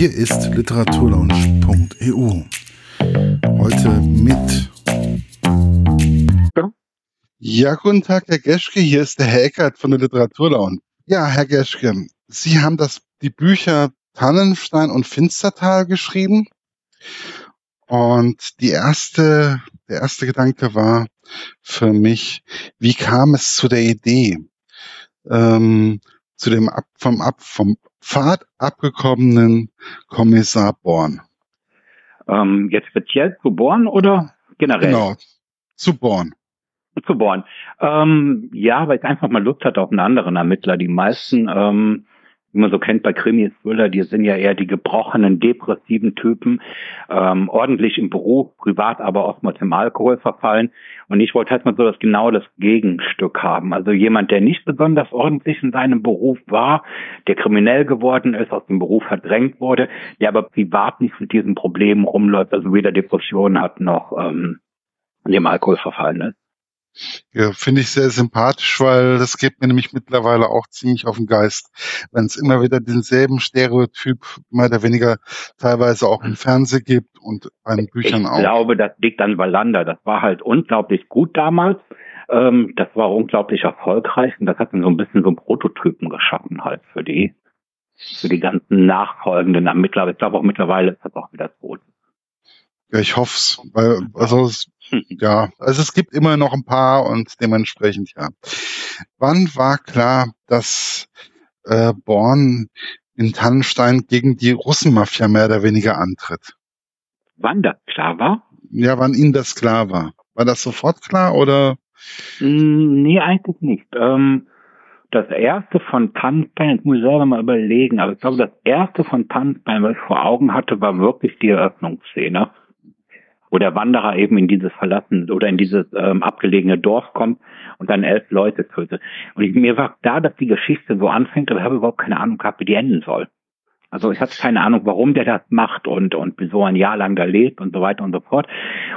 Hier ist literaturlaunch.eu. Heute mit. Ja, guten Tag, Herr Geschke. Hier ist der Herr Eckert von der Literaturlaunch. Ja, Herr Geschke, Sie haben das, die Bücher Tannenstein und Finstertal geschrieben. Und die erste, der erste Gedanke war für mich, wie kam es zu der Idee, ähm, zu dem ab, vom, ab, vom Pfad abgekommenen Kommissar Born? Ähm, jetzt speziell zu Born oder generell? Genau, zu Born. Zu Born. Ähm, ja, weil ich einfach mal Lust hatte auf einen anderen Ermittler. Die meisten ähm, wie man so kennt bei Krimis, Thriller, die sind ja eher die gebrochenen, depressiven Typen, ähm, ordentlich im Beruf, privat aber oftmals im Alkohol verfallen. Und ich wollte halt mal so das genau das Gegenstück haben. Also jemand, der nicht besonders ordentlich in seinem Beruf war, der kriminell geworden ist, aus dem Beruf verdrängt wurde, der aber privat nicht mit diesen Problemen rumläuft, also weder Depressionen hat noch ähm, dem Alkohol verfallen ist. Ja, finde ich sehr sympathisch, weil das geht mir nämlich mittlerweile auch ziemlich auf den Geist, wenn es immer wieder denselben Stereotyp mehr oder weniger teilweise auch im Fernsehen gibt und an Büchern ich auch. Ich glaube, das liegt an Wallander. Das war halt unglaublich gut damals. Ähm, das war unglaublich erfolgreich und das hat dann so ein bisschen so einen Prototypen geschaffen halt für die für die ganzen nachfolgenden Ermittler. Ich glaube auch mittlerweile ist das auch wieder tot. Ja, ich hoff's, weil also es ja, also es gibt immer noch ein paar und dementsprechend ja. Wann war klar, dass äh, Born in Tannenstein gegen die Russenmafia mehr oder weniger antritt? Wann das klar war? Ja, wann Ihnen das klar war. War das sofort klar oder? Mm, nee, eigentlich nicht. Ähm, das erste von Tannenstein, jetzt muss ich selber mal überlegen, aber ich glaube, das erste von Tannenstein, was ich vor Augen hatte, war wirklich die Eröffnungsszene wo der Wanderer eben in dieses verlassen oder in dieses ähm, abgelegene Dorf kommt und dann elf Leute tötet. Und ich, mir war da, dass die Geschichte so anfängt, aber ich habe überhaupt keine Ahnung gehabt, wie die enden soll. Also ich hatte keine Ahnung, warum der das macht und, und so ein Jahr lang da lebt und so weiter und so fort.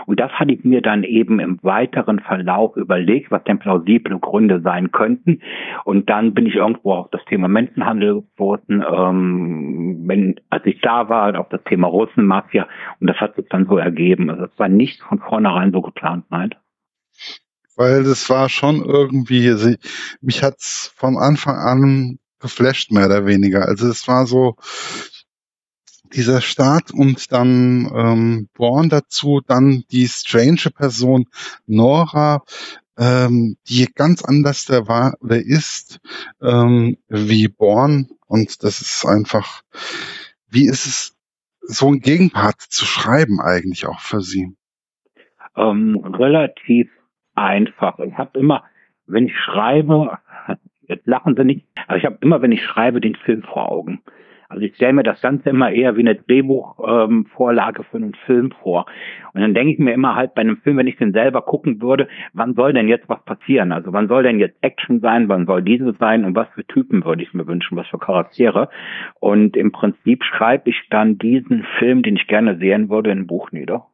Und das hatte ich mir dann eben im weiteren Verlauf überlegt, was denn plausible Gründe sein könnten. Und dann bin ich irgendwo auf das Thema Menschenhandel gestoßen, ähm, wenn, als ich da war, auf das Thema Russenmafia. Und das hat sich dann so ergeben. Also es war nicht von vornherein so geplant, nein weil das war schon irgendwie, also mich hat's von Anfang an geflasht, mehr oder weniger. Also es war so dieser Start und dann ähm, Born dazu, dann die strange Person Nora, ähm, die ganz anders der war oder ist ähm, wie Born und das ist einfach, wie ist es, so ein Gegenpart zu schreiben eigentlich auch für Sie? Ähm, relativ einfach. Ich habe immer, wenn ich schreibe, Jetzt lachen sie nicht, aber ich habe immer, wenn ich schreibe, den Film vor Augen. Also ich stelle mir das Ganze immer eher wie eine Drehbuchvorlage ähm, für einen Film vor. Und dann denke ich mir immer halt bei einem Film, wenn ich den selber gucken würde, wann soll denn jetzt was passieren? Also wann soll denn jetzt Action sein? Wann soll dieses sein? Und was für Typen würde ich mir wünschen? Was für Charaktere? Und im Prinzip schreibe ich dann diesen Film, den ich gerne sehen würde, in ein Buch nieder.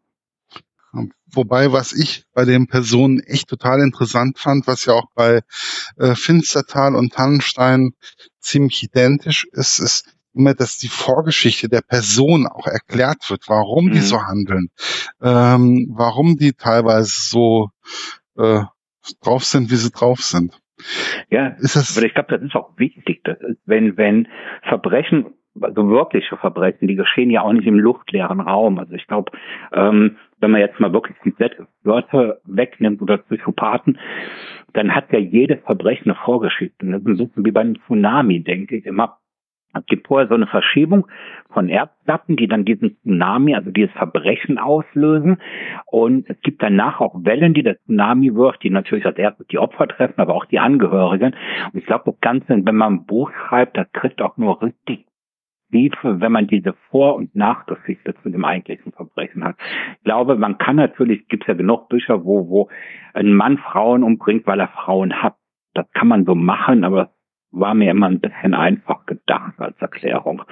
Wobei, was ich bei den Personen echt total interessant fand, was ja auch bei äh, Finstertal und Tannenstein ziemlich identisch ist, ist immer, dass die Vorgeschichte der Person auch erklärt wird, warum mhm. die so handeln, ähm, warum die teilweise so äh, drauf sind, wie sie drauf sind. Ja, ist das, aber ich glaube, das ist auch wichtig, dass, wenn, wenn Verbrechen also wirkliche Verbrechen, die geschehen ja auch nicht im luftleeren Raum. Also ich glaube, ähm, wenn man jetzt mal wirklich die Wörter wegnimmt oder Psychopathen, dann hat ja jedes Verbrechen eine Vorgeschichte. Das ist ein bisschen wie beim Tsunami, denke ich immer. Es gibt vorher so eine Verschiebung von Erdplatten, die dann diesen Tsunami, also dieses Verbrechen auslösen. Und es gibt danach auch Wellen, die der Tsunami wirft, die natürlich als erstes die Opfer treffen, aber auch die Angehörigen. Und ich glaube, das Ganze, wenn man ein Buch schreibt, das kriegt auch nur richtig Tiefe, wenn man diese Vor- und Nachgeschichte zu dem eigentlichen Verbrechen hat. Ich glaube, man kann natürlich, gibt ja genug Bücher, wo, wo ein Mann Frauen umbringt, weil er Frauen hat. Das kann man so machen, aber war mir immer ein bisschen einfach gedacht als Erklärung.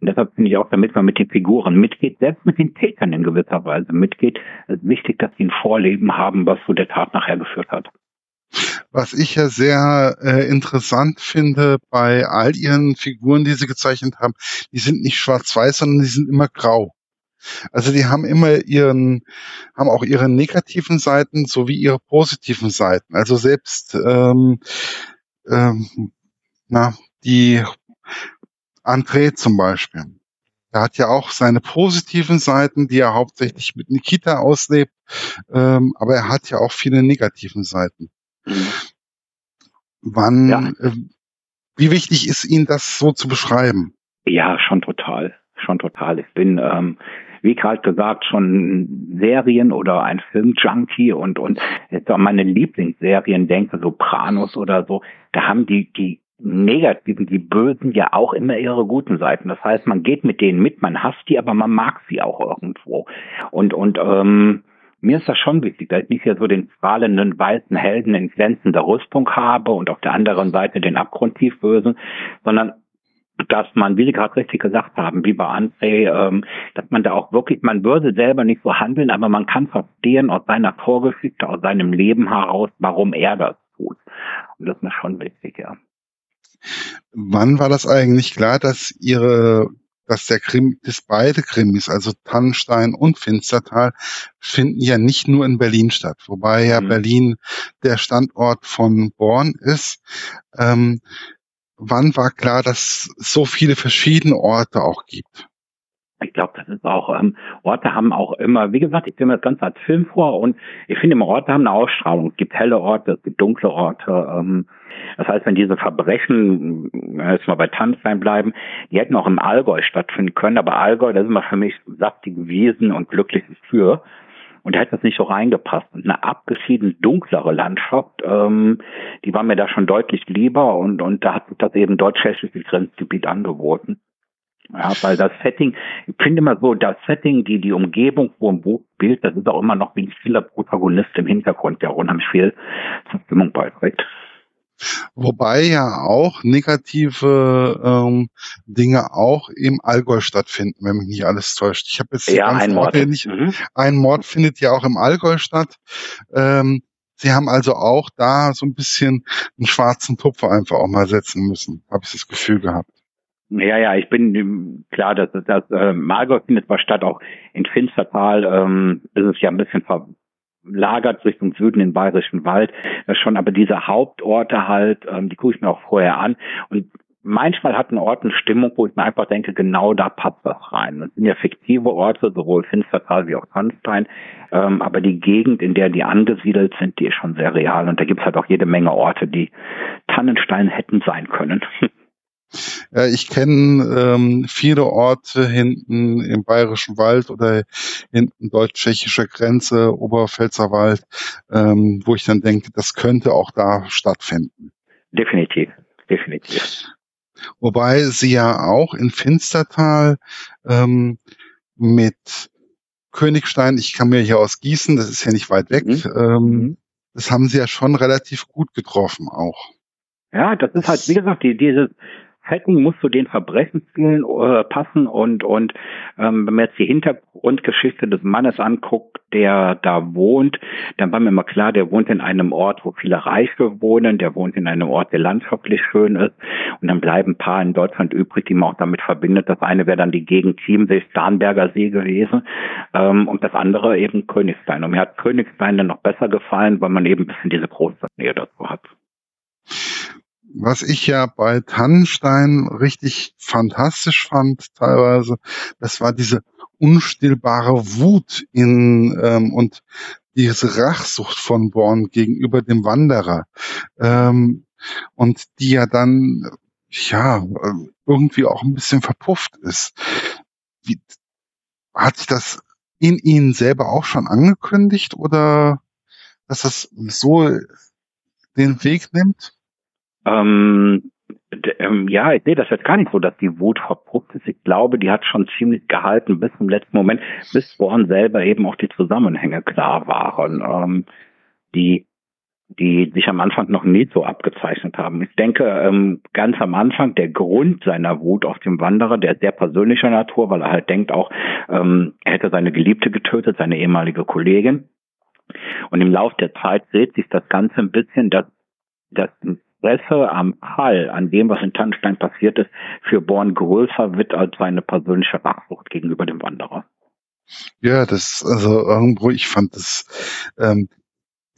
Und deshalb finde ich auch, damit man mit den Figuren mitgeht, selbst mit den Tätern in gewisser Weise mitgeht, ist wichtig, dass sie ein Vorleben haben, was zu der Tat nachher geführt hat. Was ich ja sehr äh, interessant finde bei all ihren Figuren, die sie gezeichnet haben, die sind nicht schwarz-weiß, sondern die sind immer grau. Also die haben immer ihren, haben auch ihre negativen Seiten sowie ihre positiven Seiten. Also selbst ähm, ähm, na, die André zum Beispiel. Er hat ja auch seine positiven Seiten, die er hauptsächlich mit Nikita auslebt, ähm, aber er hat ja auch viele negativen Seiten. Mhm. Wann, ja. äh, wie wichtig ist Ihnen das so zu beschreiben? Ja, schon total, schon total. Ich bin, ähm, wie gerade gesagt, schon Serien oder ein Filmjunkie und und jetzt an meine Lieblingsserien denke, Sopranos oder so, da haben die die Negativen, die Bösen ja auch immer ihre guten Seiten. Das heißt, man geht mit denen mit, man hasst die, aber man mag sie auch irgendwo. Und und ähm, mir ist das schon wichtig, dass ich nicht hier so den strahlenden weißen Helden in glänzender Rüstung habe und auf der anderen Seite den abgrundtief Bösen, sondern dass man, wie Sie gerade richtig gesagt haben, wie bei André, ähm, dass man da auch wirklich, man würde selber nicht so handeln, aber man kann verstehen aus seiner Vorgeschichte, aus seinem Leben heraus, warum er das tut. Und das ist mir schon wichtig, ja. Wann war das eigentlich klar, dass Ihre dass der Krim, dass beide Krimis, also Tannenstein und Finstertal, finden ja nicht nur in Berlin statt, wobei ja mhm. Berlin der Standort von Born ist. Ähm, wann war klar, dass es so viele verschiedene Orte auch gibt? Ich glaube, das ist auch, ähm, Orte haben auch immer, wie gesagt, ich stelle mir das Ganze als Film vor und ich finde immer, Orte haben eine Ausstrahlung. Es gibt helle Orte, es gibt dunkle Orte. Ähm, das heißt, wenn diese Verbrechen, jetzt mal bei Tanzlein bleiben, die hätten auch im Allgäu stattfinden können, aber Allgäu, das ist immer für mich saftige Wiesen und glückliches Für. Und da hätte das nicht so reingepasst. Und eine abgeschieden dunklere Landschaft, ähm, die war mir da schon deutlich lieber und, und da hat sich das eben deutsch-tschechische Grenzgebiet angeboten. Ja, weil das Setting, ich finde immer so, das Setting, die, die Umgebung, wo ein Buch spielt, das ist auch immer noch wie ein stiller Protagonist im Hintergrund, der unheimlich viel zur Stimmung beiträgt. Wobei ja auch negative ähm, Dinge auch im Allgäu stattfinden, wenn mich nicht alles täuscht. Ich habe jetzt ja, ein Mord. Nicht, mhm. ein Mord findet ja auch im Allgäu statt. Ähm, Sie haben also auch da so ein bisschen einen schwarzen Tupfer einfach auch mal setzen müssen, habe ich das Gefühl gehabt. Ja, ja, ich bin klar, dass das, äh, Margot findet zwar statt, auch in Finstertal ähm, ist es ja ein bisschen verlagert Richtung Süden in Bayerischen Wald das schon, aber diese Hauptorte halt, ähm, die gucke ich mir auch vorher an und manchmal hat ein Ort eine Stimmung, wo ich mir einfach denke, genau da passt das rein. Das sind ja fiktive Orte, sowohl Finstertal wie auch Tanstein, ähm, aber die Gegend, in der die angesiedelt sind, die ist schon sehr real und da gibt es halt auch jede Menge Orte, die Tannenstein hätten sein können. Ja, ich kenne ähm, viele Orte hinten im Bayerischen Wald oder hinten deutsch-tschechischer Grenze, Oberpfälzer Wald, ähm, wo ich dann denke, das könnte auch da stattfinden. Definitiv, definitiv. Wobei sie ja auch in Finstertal ähm, mit Königstein, ich kann mir hier aus Gießen, das ist ja nicht weit weg, mhm. ähm, mhm. das haben sie ja schon relativ gut getroffen auch. Ja, das ist halt, wie gesagt, die, dieses, Setting muss zu den Verbrechenszielen äh, passen und und ähm, wenn man jetzt die Hintergrundgeschichte des Mannes anguckt, der da wohnt, dann war mir immer klar, der wohnt in einem Ort, wo viele Reiche wohnen, der wohnt in einem Ort, der landschaftlich schön ist und dann bleiben ein paar in Deutschland übrig, die man auch damit verbindet. Das eine wäre dann die Gegend Chiemsee, Starnberger See gewesen ähm, und das andere eben Königstein. Und mir hat Königstein dann noch besser gefallen, weil man eben ein bisschen diese Großstadtnähe dazu hat was ich ja bei Tannenstein richtig fantastisch fand teilweise, das war diese unstillbare Wut in ähm, und diese Rachsucht von Born gegenüber dem Wanderer ähm, und die ja dann ja irgendwie auch ein bisschen verpufft ist. Wie, hat sich das in Ihnen selber auch schon angekündigt oder dass das so den Weg nimmt? Ähm, ähm, ja, ich sehe das jetzt gar nicht so, dass die Wut verpuppt ist. Ich glaube, die hat schon ziemlich gehalten bis zum letzten Moment, bis Born selber eben auch die Zusammenhänge klar waren, ähm, die die sich am Anfang noch nie so abgezeichnet haben. Ich denke, ähm, ganz am Anfang der Grund seiner Wut auf dem Wanderer, der sehr persönlicher Natur, weil er halt denkt auch, ähm, er hätte seine Geliebte getötet, seine ehemalige Kollegin. Und im Lauf der Zeit dreht sich das Ganze ein bisschen, dass das Interesse am Fall, an dem, was in Tannenstein passiert ist, für Born größer wird als seine persönliche Rachsucht gegenüber dem Wanderer. Ja, das, also irgendwo, ich fand das, ähm,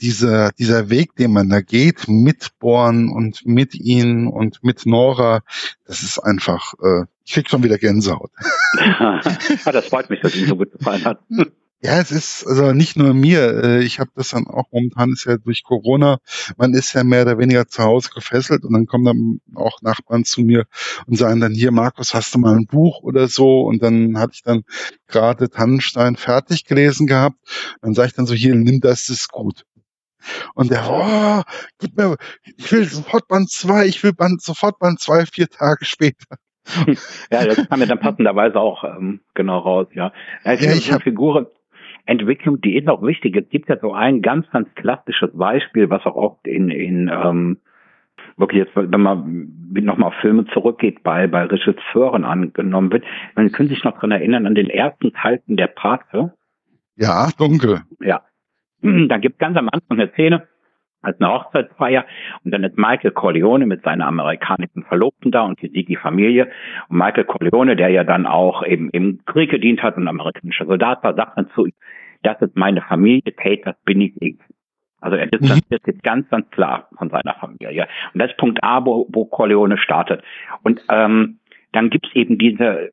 dieser, dieser Weg, den man da geht, mit Born und mit ihnen und mit Nora, das ist einfach, äh, ich krieg schon wieder Gänsehaut. ja, das freut mich, dass Ihnen so gut gefallen hat. Ja, es ist also nicht nur mir. Äh, ich habe das dann auch momentan ist ja durch Corona. Man ist ja mehr oder weniger zu Hause gefesselt und dann kommen dann auch Nachbarn zu mir und sagen dann hier, Markus, hast du mal ein Buch oder so? Und dann hatte ich dann gerade Tannenstein fertig gelesen gehabt. Dann sage ich dann so hier, nimm das, das ist gut. Und der, oh, gib mir, ich will sofort Band zwei, ich will Band, sofort Band zwei, vier Tage später. ja, das kam mir dann passenderweise auch ähm, genau raus, ja. ja ich, ja, ich habe Figuren, Entwicklung, die ist auch wichtig. Es gibt ja so ein ganz, ganz klassisches Beispiel, was auch oft in, in ähm, wirklich jetzt, wenn man nochmal auf Filme zurückgeht, bei, bei Regisseuren angenommen wird. Man können sich noch daran erinnern an den ersten Teilten der Pate. Ja, dunkel. Ja. Da gibt ganz am Anfang eine Szene, als eine Hochzeitsfeier und dann ist Michael Corleone mit seiner amerikanischen Verlobten da und hier sieht die Familie und Michael Corleone, der ja dann auch eben im Krieg gedient hat und amerikanischer Soldat war, sagt dann zu ihm, das ist meine Familie, Tate, das bin ich. Also er distanziert sich ganz, ganz klar von seiner Familie. Und das ist Punkt A, wo, wo Corleone startet. Und ähm, dann gibt's eben diese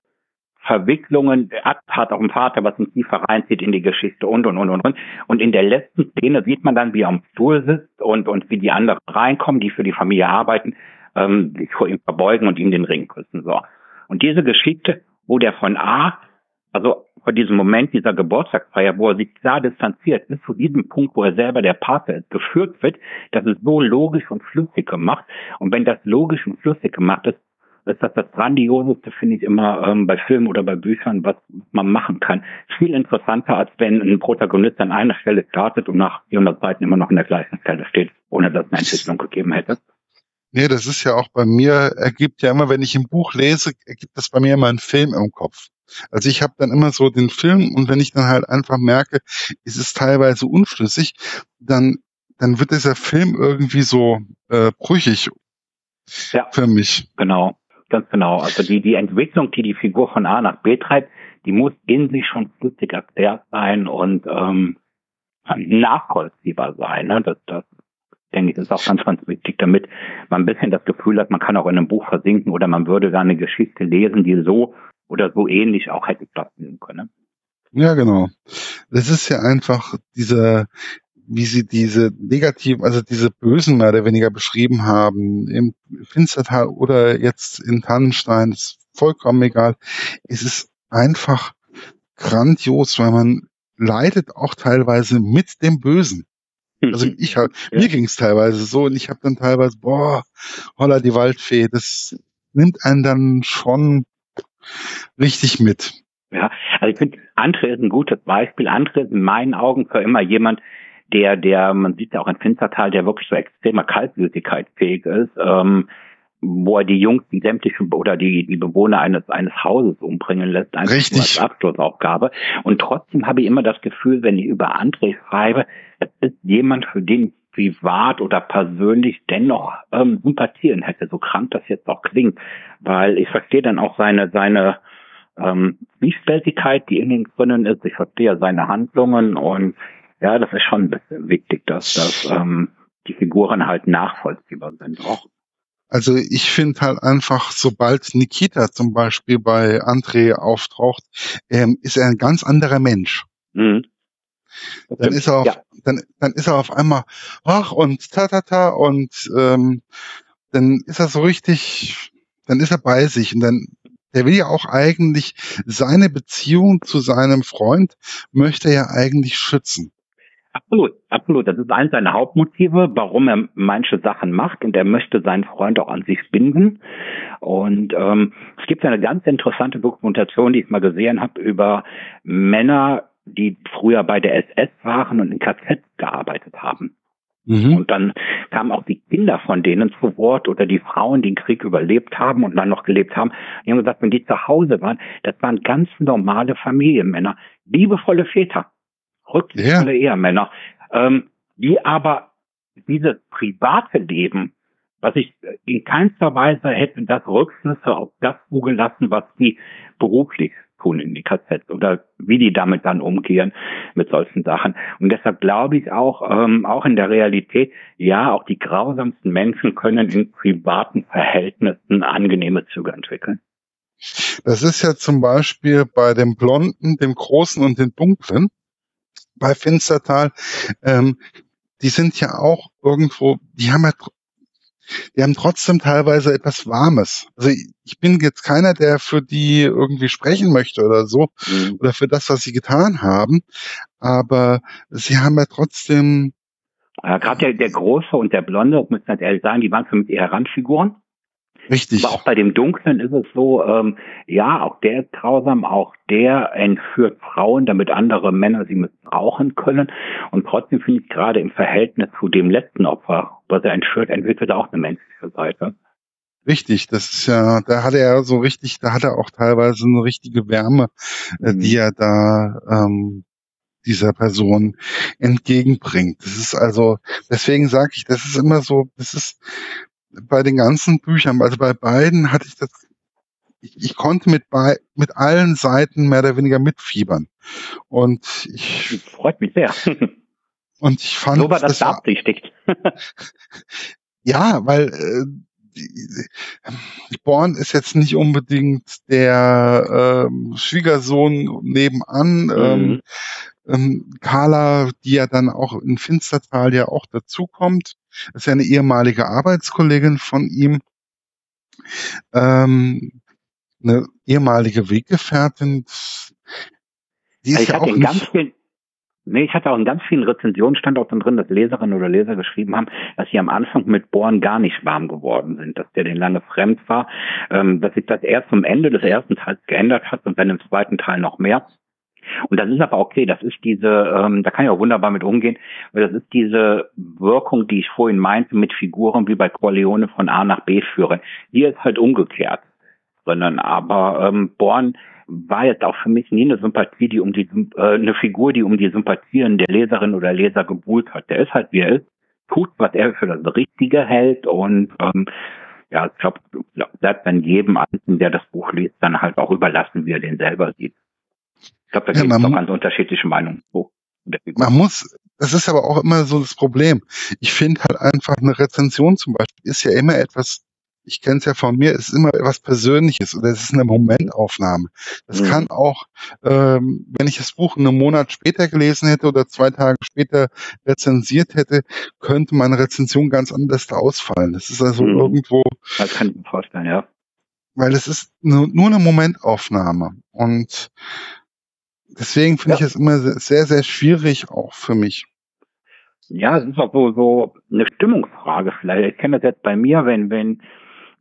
Verwicklungen, hat auch ein Vater, was ihn tiefer reinzieht in die Geschichte und, und, und, und, und. Und in der letzten Szene sieht man dann, wie er am Stuhl sitzt und, und wie die anderen reinkommen, die für die Familie arbeiten, ähm, sich vor ihm verbeugen und ihm den Ring küssen, so. Und diese Geschichte, wo der von A, also von diesem Moment dieser Geburtstagsfeier, wo er sich klar distanziert, bis zu diesem Punkt, wo er selber der Pate geführt wird, das ist so logisch und flüssig gemacht. Und wenn das logisch und flüssig gemacht ist, ist das das Grandioseste, finde ich immer ähm, bei Filmen oder bei Büchern, was man machen kann. Viel interessanter, als wenn ein Protagonist an einer Stelle startet und nach 400 Seiten immer noch an der gleichen Stelle steht, ohne dass es eine Entwicklung gegeben hätte. Nee, das ist ja auch bei mir, ergibt ja immer, wenn ich ein Buch lese, ergibt das bei mir immer einen Film im Kopf. Also ich habe dann immer so den Film und wenn ich dann halt einfach merke, ist es teilweise unschlüssig, dann dann wird dieser Film irgendwie so äh, brüchig ja, für mich. Genau. Ganz genau. Also die, die Entwicklung, die die Figur von A nach B treibt, die muss in sich schon flüssig erklärt sein und ähm, nachvollziehbar sein. Ne? Das, das denke ich, ist auch ganz, ganz wichtig, damit man ein bisschen das Gefühl hat, man kann auch in einem Buch versinken oder man würde da eine Geschichte lesen, die so oder so ähnlich auch hätte stattfinden können. Ja, genau. Das ist ja einfach dieser, wie sie diese negativen, also diese Bösen mehr oder weniger beschrieben haben, im Finstertal oder jetzt in Tannenstein, ist vollkommen egal. Es ist einfach grandios, weil man leidet auch teilweise mit dem Bösen. Also ich hab, ja. mir ging es teilweise so und ich habe dann teilweise, boah, holla die Waldfee, das nimmt einen dann schon richtig mit. Ja, also ich finde, André ist ein gutes Beispiel. André ist in meinen Augen für immer jemand, der, der, man sieht ja auch in Finstertal, der wirklich so extremer Kaltblütigkeit fähig ist, ähm, wo er die Jungs, die sämtlichen oder die, die Bewohner eines, eines Hauses umbringen lässt, einfach Richtig. als Abschlussaufgabe. Und trotzdem habe ich immer das Gefühl, wenn ich über André schreibe, es ist jemand, für den privat oder persönlich dennoch ähm, sympathieren hätte, so krank das jetzt auch klingt. Weil ich verstehe dann auch seine, seine ähm, Zwiespältigkeit, die in ihm drinnen ist. Ich verstehe seine Handlungen und ja, das ist schon ein bisschen wichtig, dass, dass ähm, die Figuren halt nachvollziehbar sind auch. Also ich finde halt einfach, sobald Nikita zum Beispiel bei André auftaucht, ähm, ist er ein ganz anderer Mensch. Mhm. Dann ist er auf, ja. dann, dann ist er auf einmal ach und ta ta ta und ähm, dann ist er so richtig, dann ist er bei sich und dann der will ja auch eigentlich seine Beziehung zu seinem Freund möchte er ja eigentlich schützen. Absolut, absolut. Das ist eines seiner Hauptmotive, warum er manche Sachen macht und er möchte seinen Freund auch an sich binden. Und ähm, es gibt eine ganz interessante Dokumentation, die ich mal gesehen habe, über Männer, die früher bei der SS waren und in KZ gearbeitet haben. Mhm. Und dann kamen auch die Kinder von denen zu Wort oder die Frauen, die den Krieg überlebt haben und dann noch gelebt haben. Die haben gesagt, wenn die zu Hause waren, das waren ganz normale Familienmänner, liebevolle Väter rücksichtvolle ja. Ehemänner, ähm, die aber dieses private Leben, was ich in keinster Weise hätte das Rückschlüsse auf das zugelassen, was die beruflich tun in die KZ oder wie die damit dann umgehen mit solchen Sachen. Und deshalb glaube ich auch, ähm, auch in der Realität, ja, auch die grausamsten Menschen können in privaten Verhältnissen angenehme Züge entwickeln. Das ist ja zum Beispiel bei dem Blonden, dem Großen und dem Dunklen bei Finstertal. Ähm, die sind ja auch irgendwo, die haben ja die haben trotzdem teilweise etwas Warmes. Also ich bin jetzt keiner, der für die irgendwie sprechen möchte oder so, mhm. oder für das, was sie getan haben, aber sie haben ja trotzdem. Ja, Gerade der, der Große und der Blonde, muss man ehrlich sagen, die waren für mich eher Randfiguren. Richtig. Aber auch bei dem Dunklen ist es so, ähm, ja, auch der ist grausam, auch der entführt Frauen, damit andere Männer sie missbrauchen können. Und trotzdem finde ich gerade im Verhältnis zu dem letzten Opfer, was er entführt, entwickelt er auch eine menschliche Seite. Richtig, das ist ja, da hat er so richtig, da hat er auch teilweise eine richtige Wärme, äh, mhm. die er da ähm, dieser Person entgegenbringt. Das ist also, deswegen sage ich, das ist immer so, das ist, bei den ganzen Büchern, also bei beiden hatte ich das, ich, ich konnte mit bei, mit allen Seiten mehr oder weniger mitfiebern. Und ich. Freut mich sehr. Und ich fand. Nur weil das, das beabsichtigt. ja, weil, äh, Born ist jetzt nicht unbedingt der ähm, Schwiegersohn nebenan. Ähm, mhm. Ähm, Carla, die ja dann auch in Finstertal ja auch dazukommt. Ist ja eine ehemalige Arbeitskollegin von ihm, ähm, eine ehemalige Weggefährtin. Die ist ich ja auch in ganz nee, ich hatte auch in ganz vielen Rezensionen stand auch dann drin, dass Leserinnen oder Leser geschrieben haben, dass sie am Anfang mit Born gar nicht warm geworden sind, dass der den lange fremd war, ähm, dass sich das erst zum Ende des ersten Teils geändert hat und dann im zweiten Teil noch mehr. Und das ist aber okay, das ist diese, ähm, da kann ich auch wunderbar mit umgehen, weil das ist diese Wirkung, die ich vorhin meinte, mit Figuren wie bei Corleone von A nach B führen. Hier ist halt umgekehrt. Sondern aber ähm, Born war jetzt auch für mich nie eine Sympathie, die um die äh, eine Figur, die um die Sympathien der Leserin oder Leser gebuhlt hat. Der ist halt wie er ist, tut, was er für das Richtige hält und ähm, ja, ich glaube, bleibt dann jedem Einzelnen, der das Buch liest, dann halt auch überlassen, wie er den selber sieht. Ich glaube, da gibt es ja, noch ganz unterschiedliche Meinungen. So, man muss, das ist aber auch immer so das Problem. Ich finde halt einfach eine Rezension zum Beispiel ist ja immer etwas, ich kenne es ja von mir, es ist immer etwas Persönliches oder es ist eine Momentaufnahme. Das mhm. kann auch, ähm, wenn ich das Buch einen Monat später gelesen hätte oder zwei Tage später rezensiert hätte, könnte meine Rezension ganz anders ausfallen. Das ist also mhm. irgendwo. Das kann ich mir vorstellen, ja. Weil es ist nur, nur eine Momentaufnahme. Und Deswegen finde ja. ich es immer sehr, sehr schwierig auch für mich. Ja, es ist auch so, so eine Stimmungsfrage vielleicht. Ich kenne das jetzt bei mir, wenn, wenn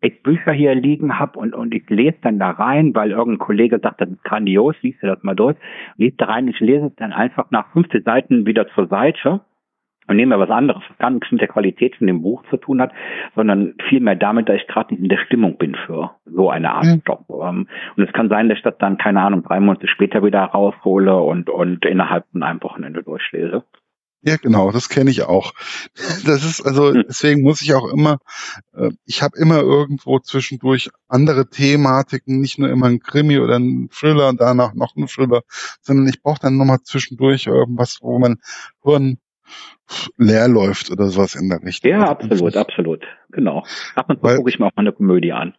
ich Bücher hier liegen habe und, und ich lese dann da rein, weil irgendein Kollege sagt, das ist grandios, liest du das mal durch, liest da rein, ich lese es dann einfach nach 15 Seiten wieder zur Seite und nehme was anderes, was gar nichts mit der Qualität von dem Buch zu tun hat, sondern vielmehr damit, dass ich gerade nicht in der Stimmung bin für so eine Art mhm. Job. Ähm, und es kann sein, dass ich das dann, keine Ahnung, drei Monate später wieder raushole und, und innerhalb von einem Wochenende durchlese. Ja, genau, das kenne ich auch. Das ist also, hm. deswegen muss ich auch immer, äh, ich habe immer irgendwo zwischendurch andere Thematiken, nicht nur immer ein Krimi oder ein Thriller und danach noch ein Thriller, sondern ich brauche dann nochmal zwischendurch irgendwas, wo man Hirn leer läuft oder sowas in der Richtung. Ja, also absolut, absolut. Genau. Ab und zu gucke ich mir auch mal eine Komödie an.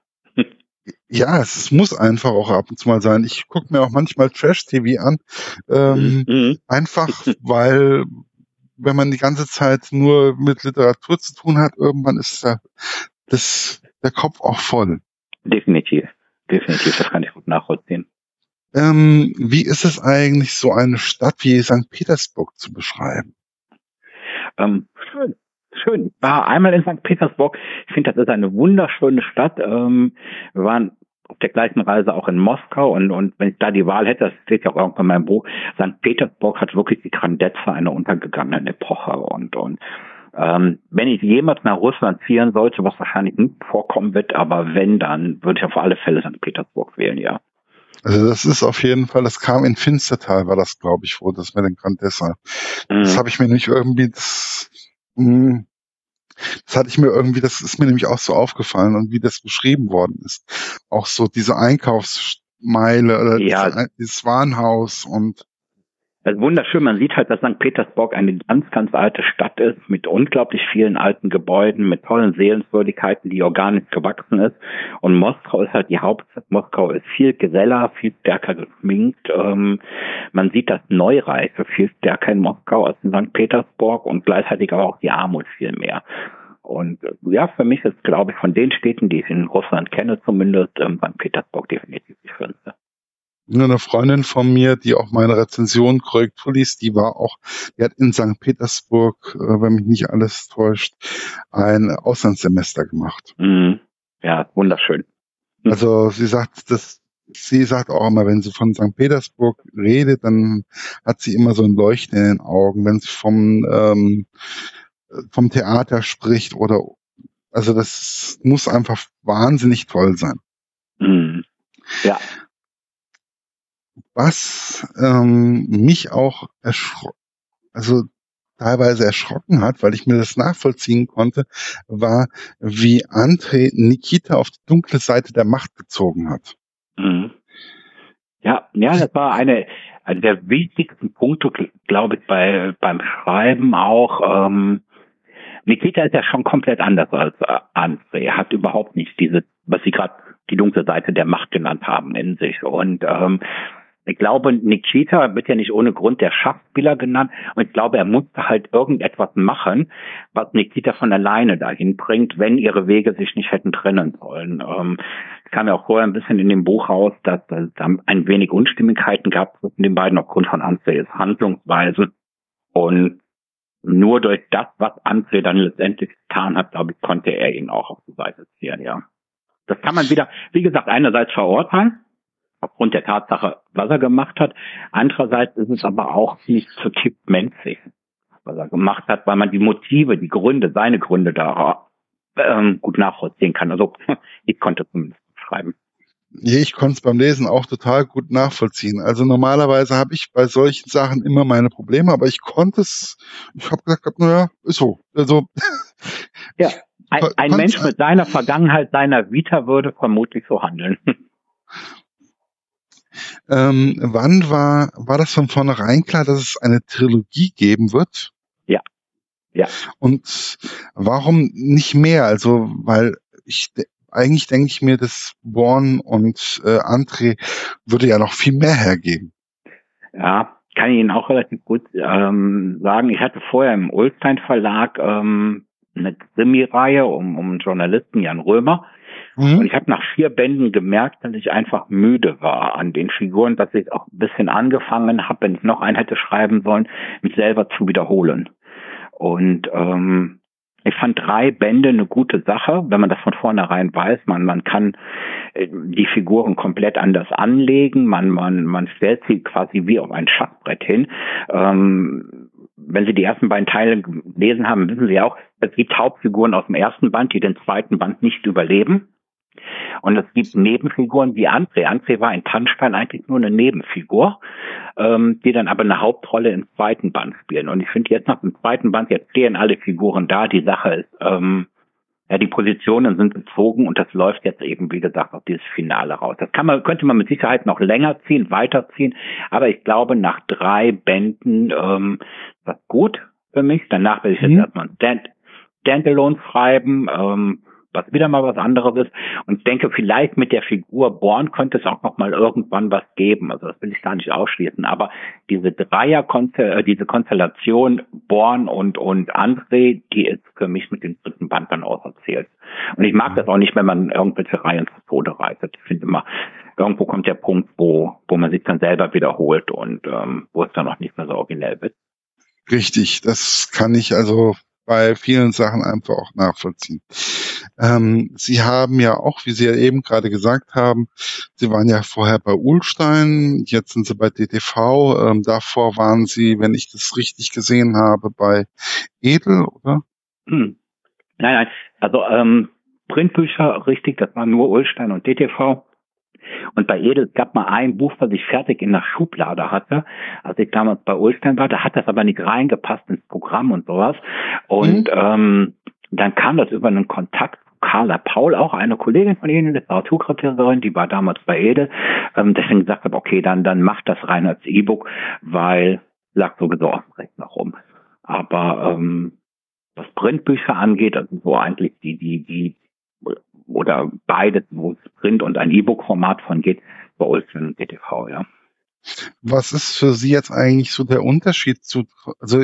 ja, es, es, muss einfach auch ab und zu mal sein. Ich gucke mir auch manchmal Trash-TV an. Ähm, mhm. Einfach, weil wenn man die ganze Zeit nur mit Literatur zu tun hat, irgendwann ist da das, der Kopf auch voll. Definitiv. Definitiv, das kann ich gut nachvollziehen. Ähm, wie ist es eigentlich, so eine Stadt wie St. Petersburg zu beschreiben? Ähm, schön. Schön. Ich war einmal in St. Petersburg. Ich finde, das ist eine wunderschöne Stadt. Ähm, wir waren auf der gleichen Reise auch in Moskau und, und wenn ich da die Wahl hätte, das steht ja auch irgendwann in meinem Buch, St. Petersburg hat wirklich die Grandezza einer untergegangenen Epoche und, und ähm, wenn ich jemals nach Russland ziehen sollte, was wahrscheinlich nicht vorkommen wird, aber wenn, dann würde ich auf alle Fälle St. Petersburg wählen, ja. Also das ist auf jeden Fall, das kam in Finstertal, war das, glaube ich, wo das mit den Grandessa. Mhm. Das habe ich mir nicht irgendwie, das, mh, hm, Das hatte ich mir irgendwie, das ist mir nämlich auch so aufgefallen und wie das beschrieben worden ist. Auch so diese Einkaufsmeile oder Ja. dieses, dieses Warenhaus und Ist wunderschön. Man sieht halt, dass St. Petersburg eine ganz, ganz alte Stadt ist, mit unglaublich vielen alten Gebäuden, mit tollen Sehenswürdigkeiten, die organisch gewachsen ist. Und Moskau ist halt die Hauptstadt. Moskau ist viel geseller, viel stärker geschminkt. Ähm, man sieht das Neureiche viel stärker in Moskau als in St. Petersburg und gleichzeitig aber auch die Armut viel mehr. Und äh, ja, für mich ist, glaube ich, von den Städten, die ich in Russland kenne, zumindest ähm, St. Petersburg definitiv die schönste. Eine Freundin von mir, die auch meine Rezension Korrektur liest, die war auch, die hat in St. Petersburg, äh, wenn mich nicht alles täuscht, ein Auslandssemester gemacht. Mhm. Ja, wunderschön. Mhm. Also sie sagt, das, sie sagt auch immer, wenn sie von St. Petersburg redet, dann hat sie immer so ein Leuchten in den Augen, wenn sie vom, ähm, vom Theater spricht oder, also das muss einfach wahnsinnig toll sein. Mhm. Ja. Was ähm, mich auch also teilweise erschrocken hat, weil ich mir das nachvollziehen konnte, war, wie André Nikita auf die dunkle Seite der Macht gezogen hat. Mhm. Ja, ja, das war eine, eine der wichtigsten Punkte, glaube ich, bei beim Schreiben auch. Ähm, Nikita ist ja schon komplett anders als äh, André. Er hat überhaupt nicht diese, was Sie gerade die dunkle Seite der Macht genannt haben, in sich. Und ähm, ich glaube, Nikita wird ja nicht ohne Grund der Schachspieler genannt. Und ich glaube, er musste halt irgendetwas machen, was Nikita von alleine dahin bringt, wenn ihre Wege sich nicht hätten trennen sollen. Ähm, es kam ja auch vorher ein bisschen in dem Buch raus, dass es da ein wenig Unstimmigkeiten gab zwischen den beiden aufgrund von Andres Handlungsweise. Und nur durch das, was André dann letztendlich getan hat, glaube ich, konnte er ihn auch auf die Seite ziehen, ja. Das kann man wieder, wie gesagt, einerseits verurteilen, aufgrund der Tatsache, was er gemacht hat. Andererseits ist es aber auch nicht zutiefst menschlich, was er gemacht hat, weil man die Motive, die Gründe, seine Gründe da ähm, gut nachvollziehen kann. Also ich konnte zumindest schreiben. Ich konnte es beim Lesen auch total gut nachvollziehen. Also normalerweise habe ich bei solchen Sachen immer meine Probleme, aber ich konnte es, ich habe gesagt, naja, ist so. Also, ja, ein, ein Mensch mit seiner Vergangenheit, seiner Vita würde vermutlich so handeln. Ähm, wann war, war das von vornherein klar, dass es eine Trilogie geben wird? Ja. Ja. Und warum nicht mehr? Also, weil ich, eigentlich denke ich mir, dass Born und äh, André würde ja noch viel mehr hergeben. Ja, kann ich Ihnen auch relativ gut ähm, sagen. Ich hatte vorher im Ulstein Verlag ähm, eine Krimi-Reihe um, um Journalisten Jan Römer. Mhm. Und ich habe nach vier Bänden gemerkt, dass ich einfach müde war an den Figuren, dass ich auch ein bisschen angefangen habe, wenn ich noch einen hätte schreiben sollen, mich selber zu wiederholen. Und ähm, ich fand drei Bände eine gute Sache, wenn man das von vornherein weiß. Man, man kann äh, die Figuren komplett anders anlegen. Man, man, man stellt sie quasi wie auf ein Schachbrett hin. Ähm, wenn Sie die ersten beiden Teile gelesen haben, wissen Sie auch, es gibt Hauptfiguren aus dem ersten Band, die den zweiten Band nicht überleben. Und es gibt Nebenfiguren wie André. André war in Tanzstein eigentlich nur eine Nebenfigur, ähm, die dann aber eine Hauptrolle im zweiten Band spielen. Und ich finde jetzt nach dem zweiten Band, jetzt stehen alle Figuren da. Die Sache ist, ähm, ja, die Positionen sind bezogen und das läuft jetzt eben, wie gesagt, auf dieses Finale raus. Das kann man, könnte man mit Sicherheit noch länger ziehen, weiterziehen. Aber ich glaube, nach drei Bänden, ähm, das gut für mich. Danach werde ich jetzt mhm. erstmal Stand Standalone schreiben. Ähm, was wieder mal was anderes ist. Und ich denke, vielleicht mit der Figur Born könnte es auch noch mal irgendwann was geben. Also das will ich gar nicht ausschließen. Aber diese Dreier, äh, diese Konstellation Born und, und André, die ist für mich mit dem dritten Band dann auserzählt. Und ich mag das auch nicht, wenn man irgendwelche Reihen zu Tode reitet. Ich finde immer, irgendwo kommt der Punkt, wo, wo man sich dann selber wiederholt und ähm, wo es dann noch nicht mehr so originell wird. Richtig, das kann ich also bei vielen Sachen einfach auch nachvollziehen. Ähm, Sie haben ja auch, wie Sie ja eben gerade gesagt haben, Sie waren ja vorher bei Ulstein, jetzt sind Sie bei DTV, ähm, davor waren Sie, wenn ich das richtig gesehen habe, bei Edel, oder? Hm. Nein, nein, also ähm, Printbücher, richtig, das war nur Ulstein und DTV. Und bei Edel gab mal ein Buch, was ich fertig in der Schublade hatte, als ich damals bei Ulstein war. Da hat das aber nicht reingepasst ins Programm und sowas. Und mhm. ähm, dann kam das über einen Kontakt Carla Paul, auch eine Kollegin von Ihnen, Literaturkritikerin, die war damals bei Ede, ähm, deswegen gesagt habe, okay, dann, dann macht das rein als E-Book, weil lag sowieso auf dem Rechner rum. Aber ähm, was Printbücher angeht, also so eigentlich die, die, die, oder beides, wo es Print und ein E-Book-Format von geht, bei Olsen und DTV, ja. Was ist für Sie jetzt eigentlich so der Unterschied zu, also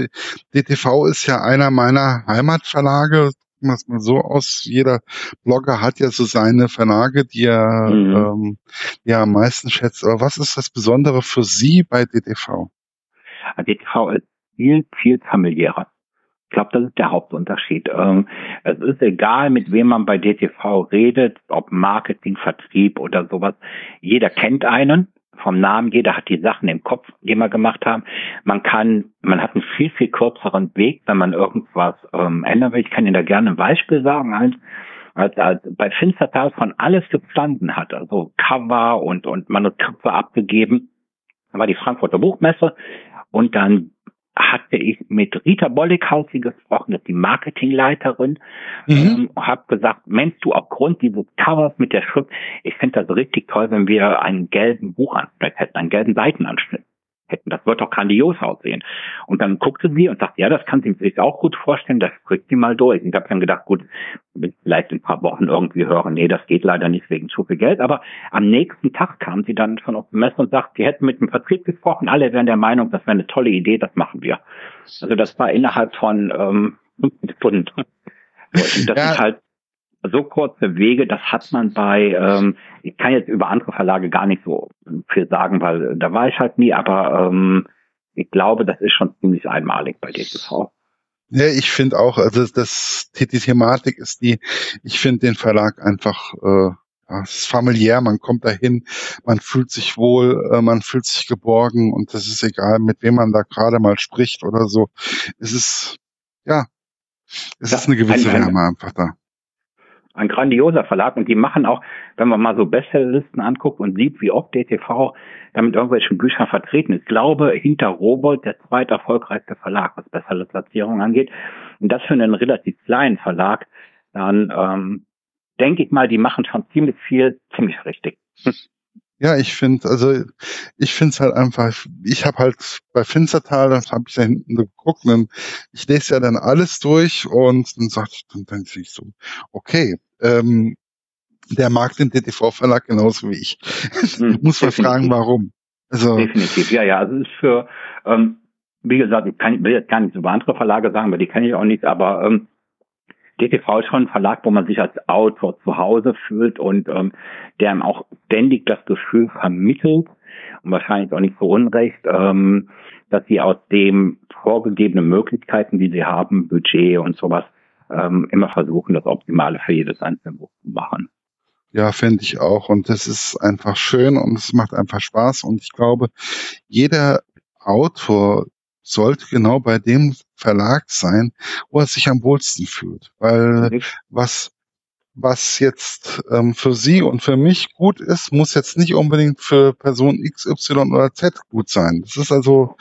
DTV ist ja einer meiner Heimatverlage, das mal so aus. Jeder Blogger hat ja so seine Verlage, die er, mhm. ähm, die er am meisten schätzt. Aber was ist das Besondere für Sie bei DTV? DTV ist viel, viel familiärer. Ich glaube, das ist der Hauptunterschied. Ähm, es ist egal, mit wem man bei DTV redet, ob Marketing, Vertrieb oder sowas. Jeder kennt einen vom Namen, jeder hat die Sachen im Kopf, die wir gemacht haben. Man kann, man hat einen viel, viel kürzeren Weg, wenn man irgendwas ähm, ändern will. Ich kann Ihnen da gerne ein Beispiel sagen. Als, als, als bei Finstertal von alles gestanden hat, also Cover und, und Manuskripte abgegeben, war die Frankfurter Buchmesse und dann hatte ich mit Rita Bollighausi gesprochen, das ist die Marketingleiterin, mhm. ähm, habe gesagt, Mensch, du aufgrund dieses Covers mit der Schrift, ich finde das richtig toll, wenn wir einen gelben Buchanschnitt hätten, einen gelben Seitenanschnitt hätten. Das wird doch grandios aussehen. Und dann guckte sie und sagte, ja, das kann sie sich auch gut vorstellen, das kriegt sie mal durch. Und ich habe dann gedacht, gut, vielleicht in ein paar Wochen irgendwie hören, nee, das geht leider nicht wegen zu viel Geld. Aber am nächsten Tag kam sie dann schon auf die Messe und sagt, sie hätten mit dem Vertrieb gesprochen, alle wären der Meinung, das wäre eine tolle Idee, das machen wir. Also das war innerhalb von ähm, 15 Stunden. Und das ja. ist halt so kurze Wege, das hat man bei, ähm, ich kann jetzt über andere Verlage gar nicht so viel sagen, weil da war ich halt nie, aber ähm, ich glaube, das ist schon ziemlich einmalig bei DTV. Ja, ich finde auch, also das, die, die Thematik ist die, ich finde den Verlag einfach äh, ja, es ist familiär, man kommt dahin, man fühlt sich wohl, äh, man fühlt sich geborgen und das ist egal, mit wem man da gerade mal spricht oder so. Es ist, ja, es ja, ist eine gewisse ein, Wärme einfach da ein grandioser Verlag und die machen auch, wenn man mal so Bestsellerlisten anguckt und sieht, wie oft DTV damit irgendwelchen Büchern vertreten ist. Ich glaube, hinter Robolt der zweit erfolgreichste Verlag, was Bestsellerplatzierung angeht. Und das für einen relativ kleinen Verlag, dann ähm, denke ich mal, die machen schon ziemlich viel, ziemlich richtig. Ja, ich finde, also ich finde es halt einfach, ich habe halt bei Finstertal, das habe ich da hinten geguckt, und ich lese ja dann alles durch und dann sagt ich, dann denke ich so, okay, ähm, der mag den DTV-Verlag genauso wie ich. Hm, Muss man fragen, warum. Also, definitiv, ja, ja. Also es ist für, ähm, wie gesagt, ich kann, will jetzt gar nicht über andere Verlage sagen, weil die kenne ich auch nicht, aber ähm, DTV ist schon ein Verlag, wo man sich als Autor zu Hause fühlt und ähm, der ihm auch ständig das Gefühl vermittelt und wahrscheinlich auch nicht so unrecht, ähm, dass sie aus dem vorgegebenen Möglichkeiten, die sie haben, Budget und sowas, ähm, immer versuchen, das Optimale für jedes einzelne Buch zu machen. Ja, finde ich auch. Und das ist einfach schön und es macht einfach Spaß. Und ich glaube, jeder Autor sollte genau bei dem Verlag sein, wo er sich am wohlsten fühlt. Weil was, was jetzt ähm, für Sie und für mich gut ist, muss jetzt nicht unbedingt für Person X, Y oder Z gut sein. Das ist also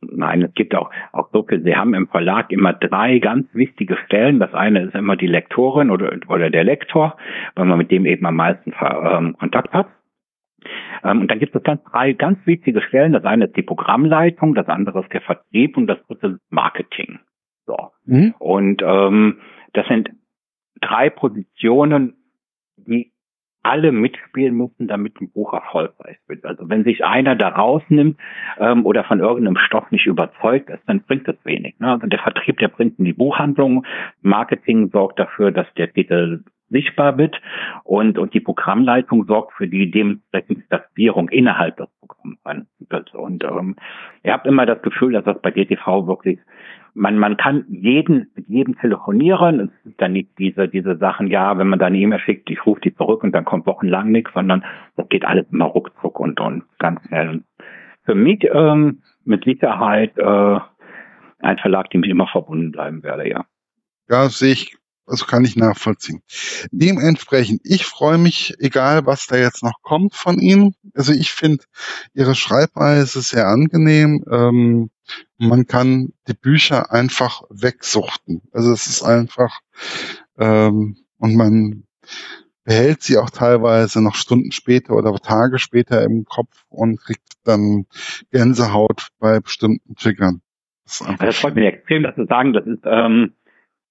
Nein, es gibt auch, auch so viel. Sie haben im Verlag immer drei ganz wichtige Stellen. Das eine ist immer die Lektorin oder, oder der Lektor, weil man mit dem eben am meisten ähm, Kontakt hat. Ähm, und dann gibt es ganz drei ganz wichtige Stellen. Das eine ist die Programmleitung, das andere ist der Vertrieb und das dritte ist Marketing. So. Mhm. Und ähm, das sind drei Positionen, die alle mitspielen müssen, damit ein Buch erfolgreich wird. Also wenn sich einer da rausnimmt ähm, oder von irgendeinem Stoff nicht überzeugt ist, dann bringt das wenig. Ne? Also der Vertrieb, der bringt in die Buchhandlung, Marketing sorgt dafür, dass der Titel sichtbar wird und, und die Programmleitung sorgt für die dementsprechende Platzierung innerhalb des Programms. Und ähm, ihr habt immer das Gefühl, dass das bei DTV wirklich man, man kann jeden, mit jedem telefonieren. Es ist dann nicht diese, diese Sachen, ja, wenn man da eine E-Mail schickt, ich rufe die zurück und dann kommt wochenlang nichts, sondern das geht alles immer ruckzuck und, und ganz schnell. Für mich ähm, mit Sicherheit äh, ein Verlag, dem ich immer verbunden bleiben werde, ja. Ja, sehe ich, also kann ich nachvollziehen. Dementsprechend, ich freue mich, egal was da jetzt noch kommt von Ihnen. Also ich finde Ihre Schreibweise sehr angenehm. Ähm, Man kann die Bücher einfach wegsuchten. Also es ist einfach, ähm, und man behält sie auch teilweise noch Stunden später oder Tage später im Kopf und kriegt dann Gänsehaut bei bestimmten Triggern. Das, das freut mich extrem, dass Sie sagen, das ist, ähm,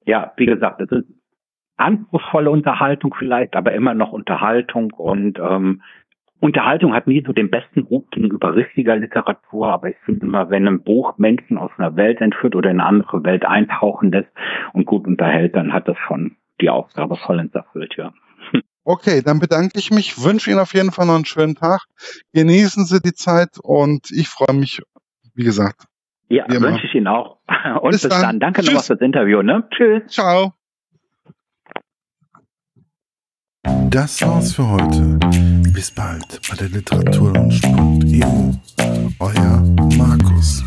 ja, wie gesagt, das ist anspruchsvolle Unterhaltung vielleicht, aber immer noch Unterhaltung und ähm, Unterhaltung hat nie so den besten Ruf gegenüber richtiger Literatur, aber ich finde immer, wenn ein Buch Menschen aus einer Welt entführt oder in eine andere Welt eintauchen lässt und gut unterhält, dann hat das schon die Aufgabe vollends erfüllt, ja. Okay, dann bedanke ich mich, wünsche Ihnen auf jeden Fall noch einen schönen Tag. Genießen Sie die Zeit und ich freue mich, wie gesagt. Ja, wünsche ich Ihnen auch. Und bis, bis dann. dann. Danke nochmal fürs Interview, ne? Tschüss. Ciao. Das war's für heute. Bis bald bei der Literatur und Sport EU. Euer Markus.